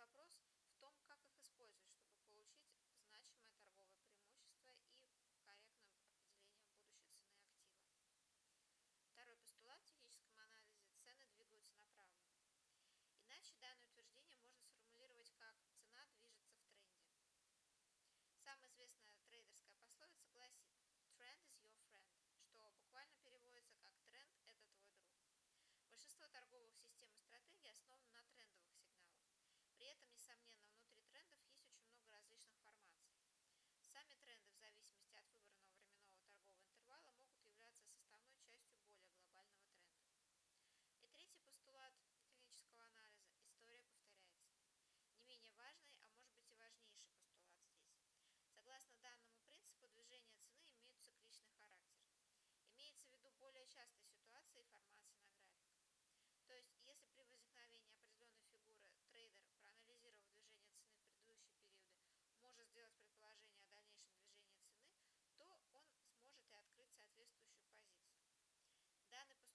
вопрос в том, как их использовать, чтобы получить значимое торговое преимущество и корректное определение будущей цены актива. Второй постулат в техническом анализе – цены двигаются направленно. Иначе данное утверждение можно сформулировать как «цена движется в тренде». Самая известная трейдерская пословица гласит «Trend is your friend», что буквально переводится как «тренд – это твой друг». Большинство торговых систем я не писала.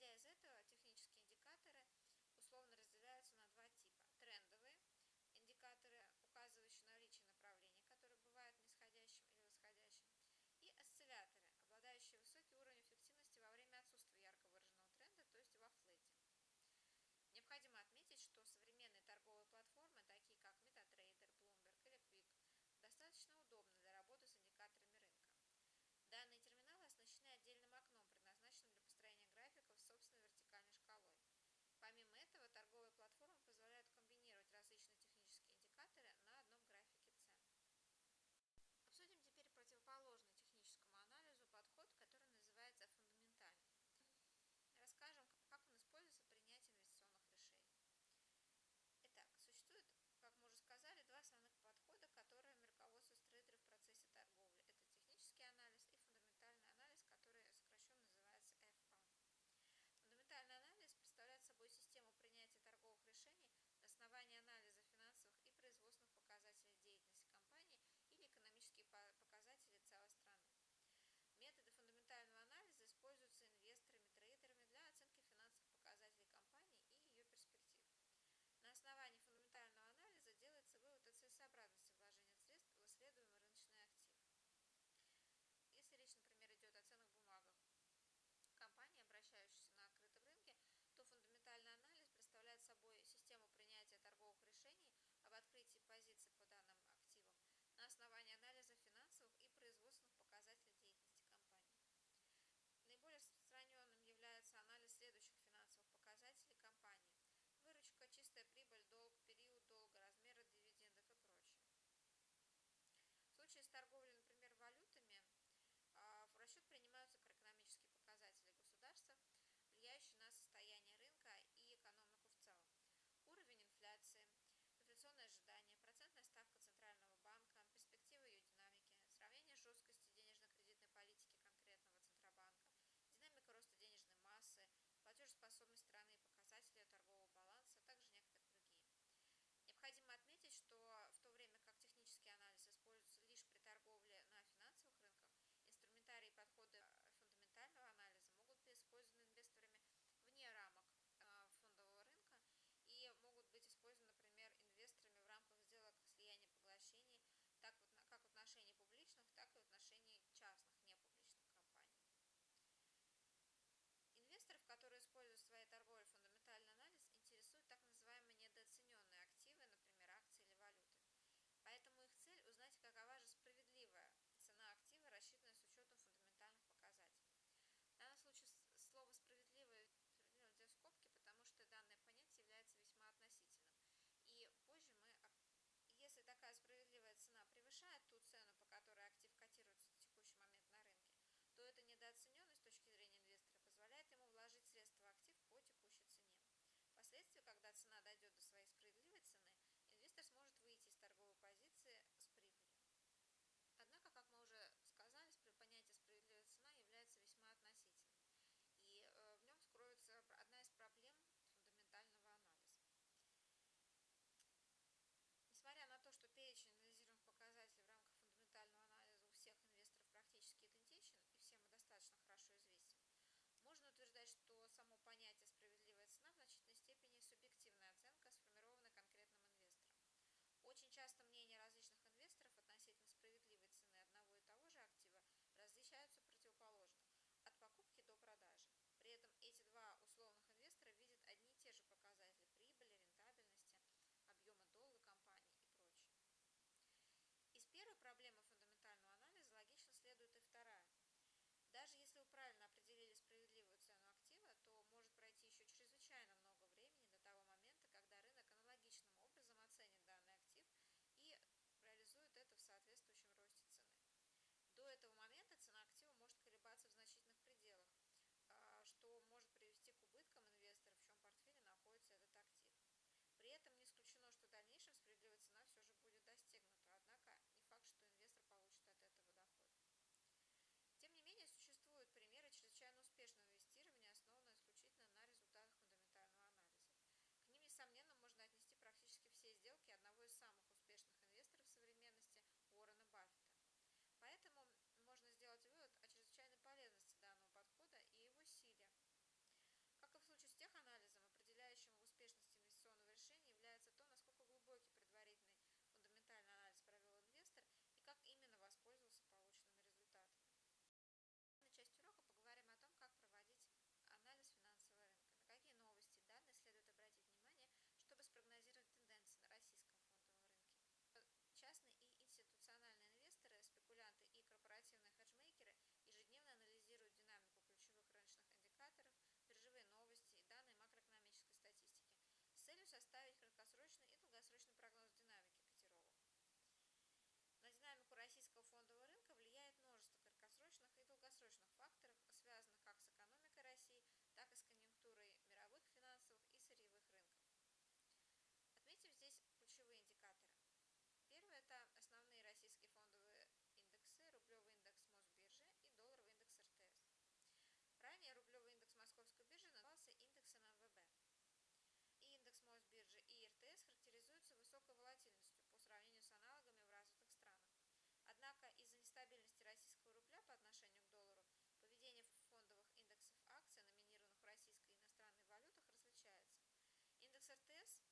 Исходя из этого, технические индикаторы условно разделяются на два типа. Трендовые индикаторы, указывающие наличие направления, которые бывают нисходящим или восходящим, и осцилляторы, обладающие высоким уровнем эффективности во время отсутствия ярко выраженного тренда, то есть во флете. Необходимо отметить, что современные торговые платформы, такие как MetaTrader, Bloomberg или Quick, достаточно удобны торговли очень часто Однако из-за нестабильности российского рубля по отношению к доллару поведение фондовых индексов акций, номинированных в российской и иностранной валютах, различается. Индекс РТС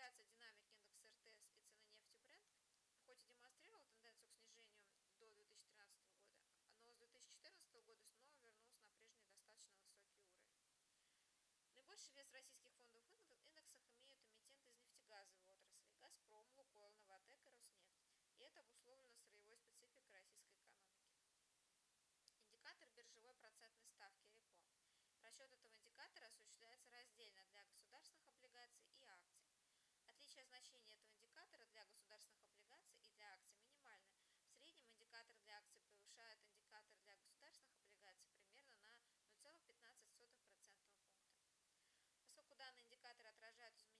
Корреляция динамики индекса РТС и цены нефти бренд хоть и демонстрировала тенденцию к снижению до 2013 года, но с 2014 года снова вернулся на прежний достаточно высокий уровень. Наибольший вес российских фондов индексов имеют эмитенты из нефтегазовой отрасли – «Газпром», «Лукойл», «Новотек» и «Роснефть». И это обусловлено сырьевой спецификой российской экономики. Индикатор биржевой процентной ставки – «Репо». Расчет этого индикатора осуществляется раздельно для государственных облигаций Общее значение этого индикатора для государственных облигаций и для акций минимально. В среднем индикатор для акций превышает индикатор для государственных облигаций примерно на 0,15% пункта. Поскольку данный индикатор отражает изменения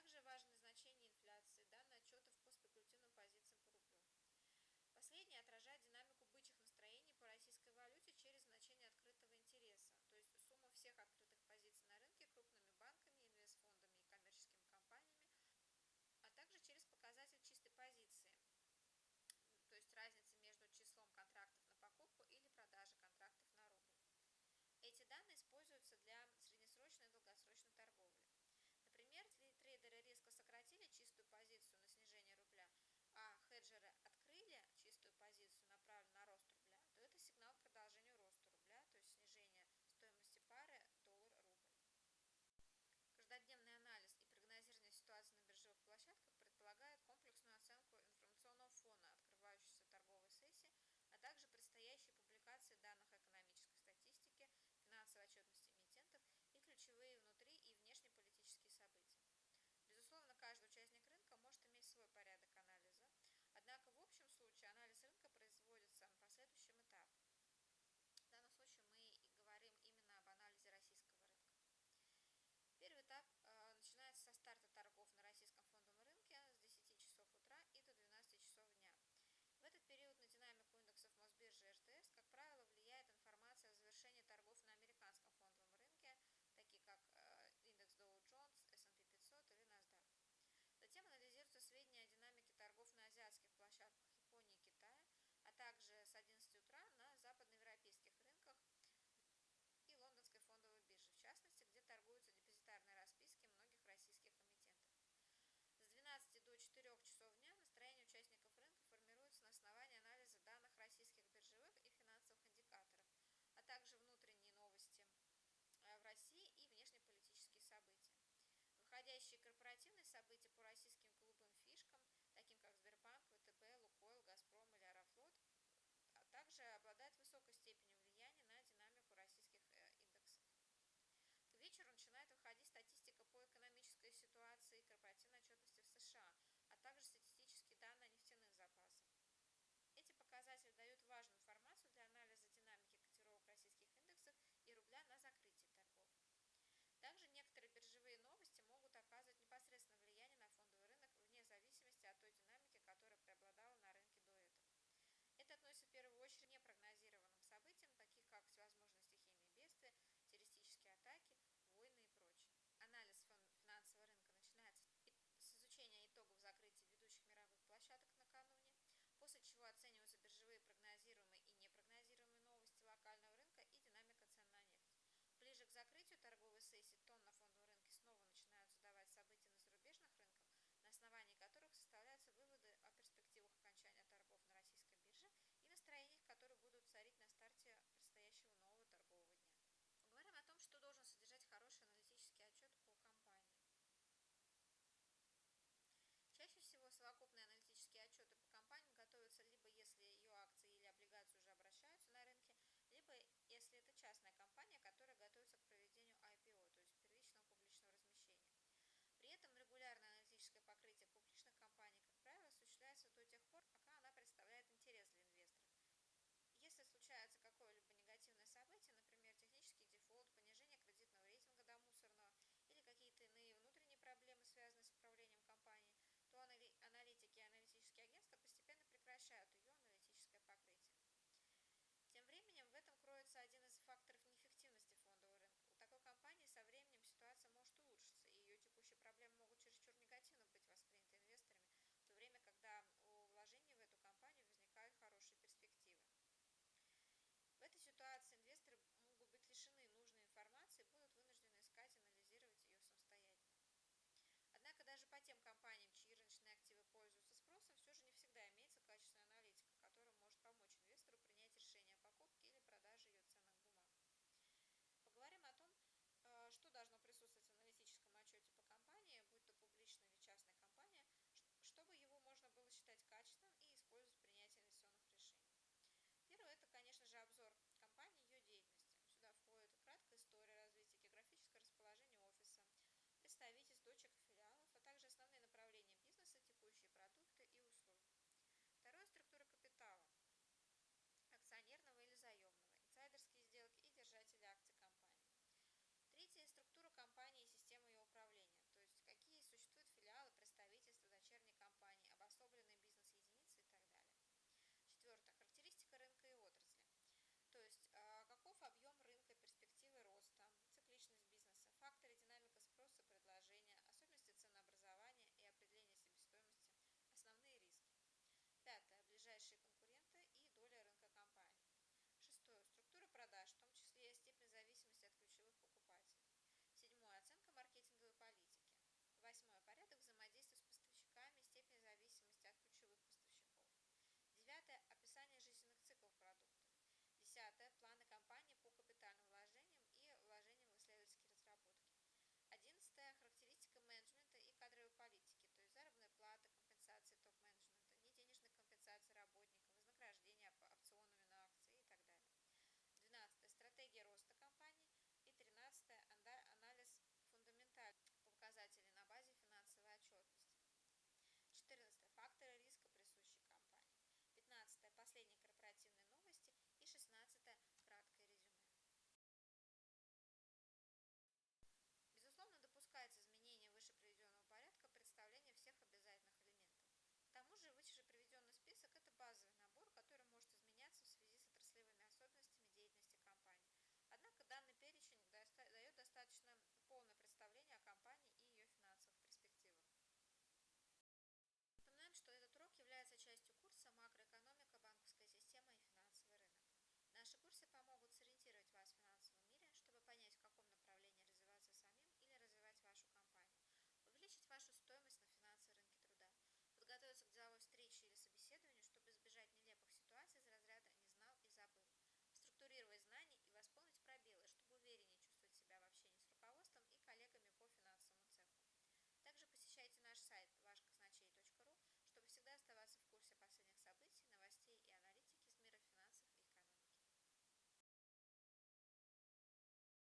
Также важно значение инфляции, данные отчетов по спекулятивным позициям по рублю. Последний отражает динамику бычьих настроений по российской валюте через значение открытого интереса, то есть сумма всех открытых предполагает комплексную оценку информационного фона открывающейся торговой сессии, а также предстоящие публикации данных экономической статистики, финансовой отчетности эмитентов и ключевые внутри и внешнеполитические события. Безусловно, каждый участник рынка может иметь свой порядок анализа, однако в общем 11 утра на западноевропейских рынках и лондонской фондовой бирже, в частности, где торгуются депозитарные расписки многих российских эмитентов. С 12 до 4 часов дня настроение участников рынка формируется на основании анализа данных российских биржевых и финансовых индикаторов, а также внутренние новости э, в России и внешнеполитические события. Выходящие корпоративные события по России также обладает высоким первую очередь непрогнозированным событиям, таких как всевозможные стихийные бедствия, террористические атаки, войны и прочее. Анализ финансового рынка начинается с изучения итогов закрытия ведущих мировых площадок накануне, после чего оцениваются биржевые прогнозируемые и непрогнозируемые новости локального рынка и динамика цен на нефть. Ближе к закрытию торговой сессии тонна совокупная лишают ее аналитическое покрытие. Тем временем в этом кроется один из факторов неэффективности фондового рынка. У такой компании со временем ситуация может улучшиться, и ее текущие проблемы могут чересчур негативно быть восприняты инвесторами, в то время, когда у вложений в эту компанию возникают хорошие перспективы. В этой ситуации инвесторы могут быть лишены нужной информации и будут вынуждены искать и анализировать ее самостоятельно. Однако даже по тем компаниям, próxima, me parece. Наши курсы помогут среагировать